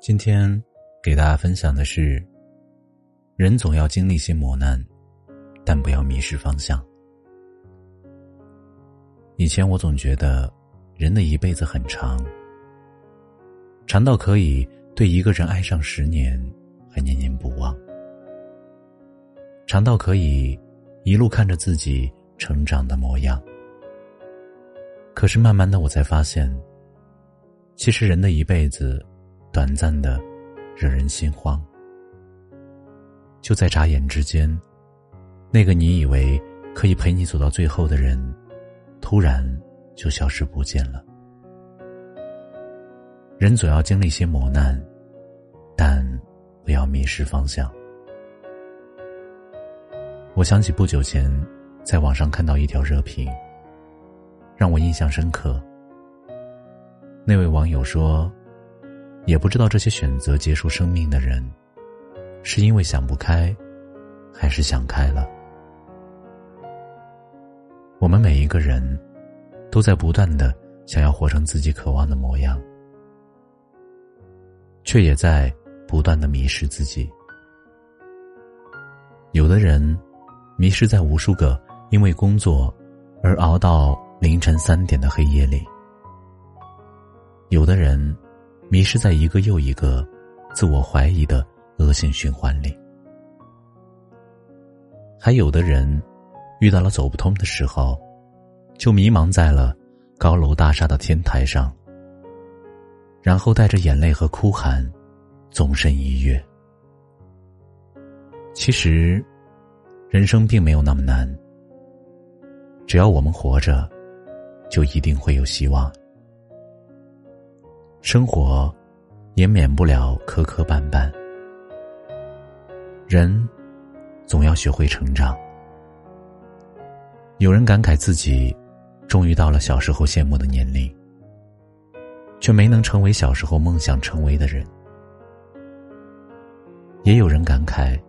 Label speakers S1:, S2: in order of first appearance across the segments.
S1: 今天给大家分享的是：人总要经历些磨难，但不要迷失方向。以前我总觉得，人的一辈子很长，长到可以对一个人爱上十年还念念不忘，长到可以一路看着自己成长的模样。可是慢慢的，我才发现，其实人的一辈子。短暂的，惹人心慌。就在眨眼之间，那个你以为可以陪你走到最后的人，突然就消失不见了。人总要经历些磨难，但不要迷失方向。我想起不久前在网上看到一条热评，让我印象深刻。那位网友说。也不知道这些选择结束生命的人，是因为想不开，还是想开了。我们每一个人，都在不断的想要活成自己渴望的模样，却也在不断的迷失自己。有的人，迷失在无数个因为工作而熬到凌晨三点的黑夜里；有的人。迷失在一个又一个自我怀疑的恶性循环里，还有的人遇到了走不通的时候，就迷茫在了高楼大厦的天台上，然后带着眼泪和哭喊，纵身一跃。其实，人生并没有那么难，只要我们活着，就一定会有希望。生活，也免不了磕磕绊绊。人，总要学会成长。有人感慨自己，终于到了小时候羡慕的年龄，却没能成为小时候梦想成为的人。也有人感慨，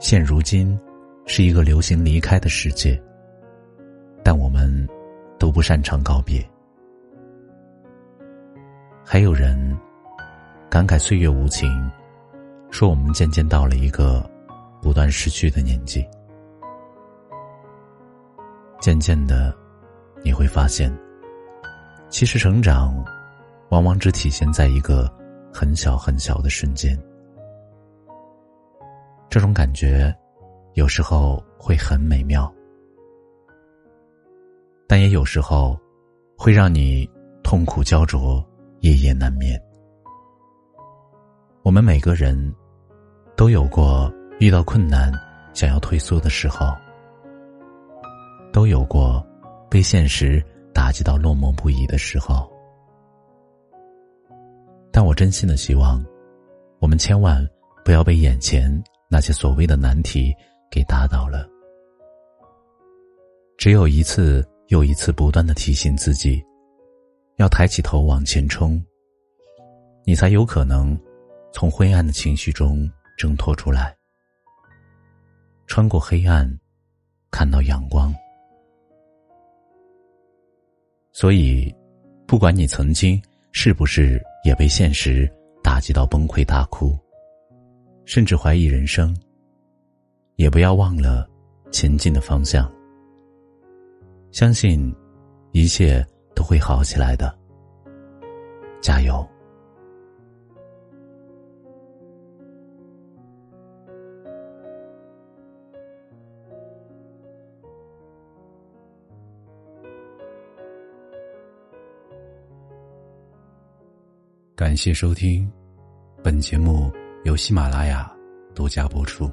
S1: 现如今，是一个流行离开的世界。但我们，都不擅长告别。还有人感慨岁月无情，说我们渐渐到了一个不断失去的年纪。渐渐的，你会发现，其实成长往往只体现在一个很小很小的瞬间。这种感觉有时候会很美妙，但也有时候会让你痛苦焦灼。夜夜难眠。我们每个人都有过遇到困难想要退缩的时候，都有过被现实打击到落寞不已的时候。但我真心的希望，我们千万不要被眼前那些所谓的难题给打倒了。只有一次又一次不断的提醒自己。要抬起头往前冲，你才有可能从灰暗的情绪中挣脱出来，穿过黑暗，看到阳光。所以，不管你曾经是不是也被现实打击到崩溃大哭，甚至怀疑人生，也不要忘了前进的方向。相信一切。都会好起来的，加油！
S2: 感谢收听，本节目由喜马拉雅独家播出。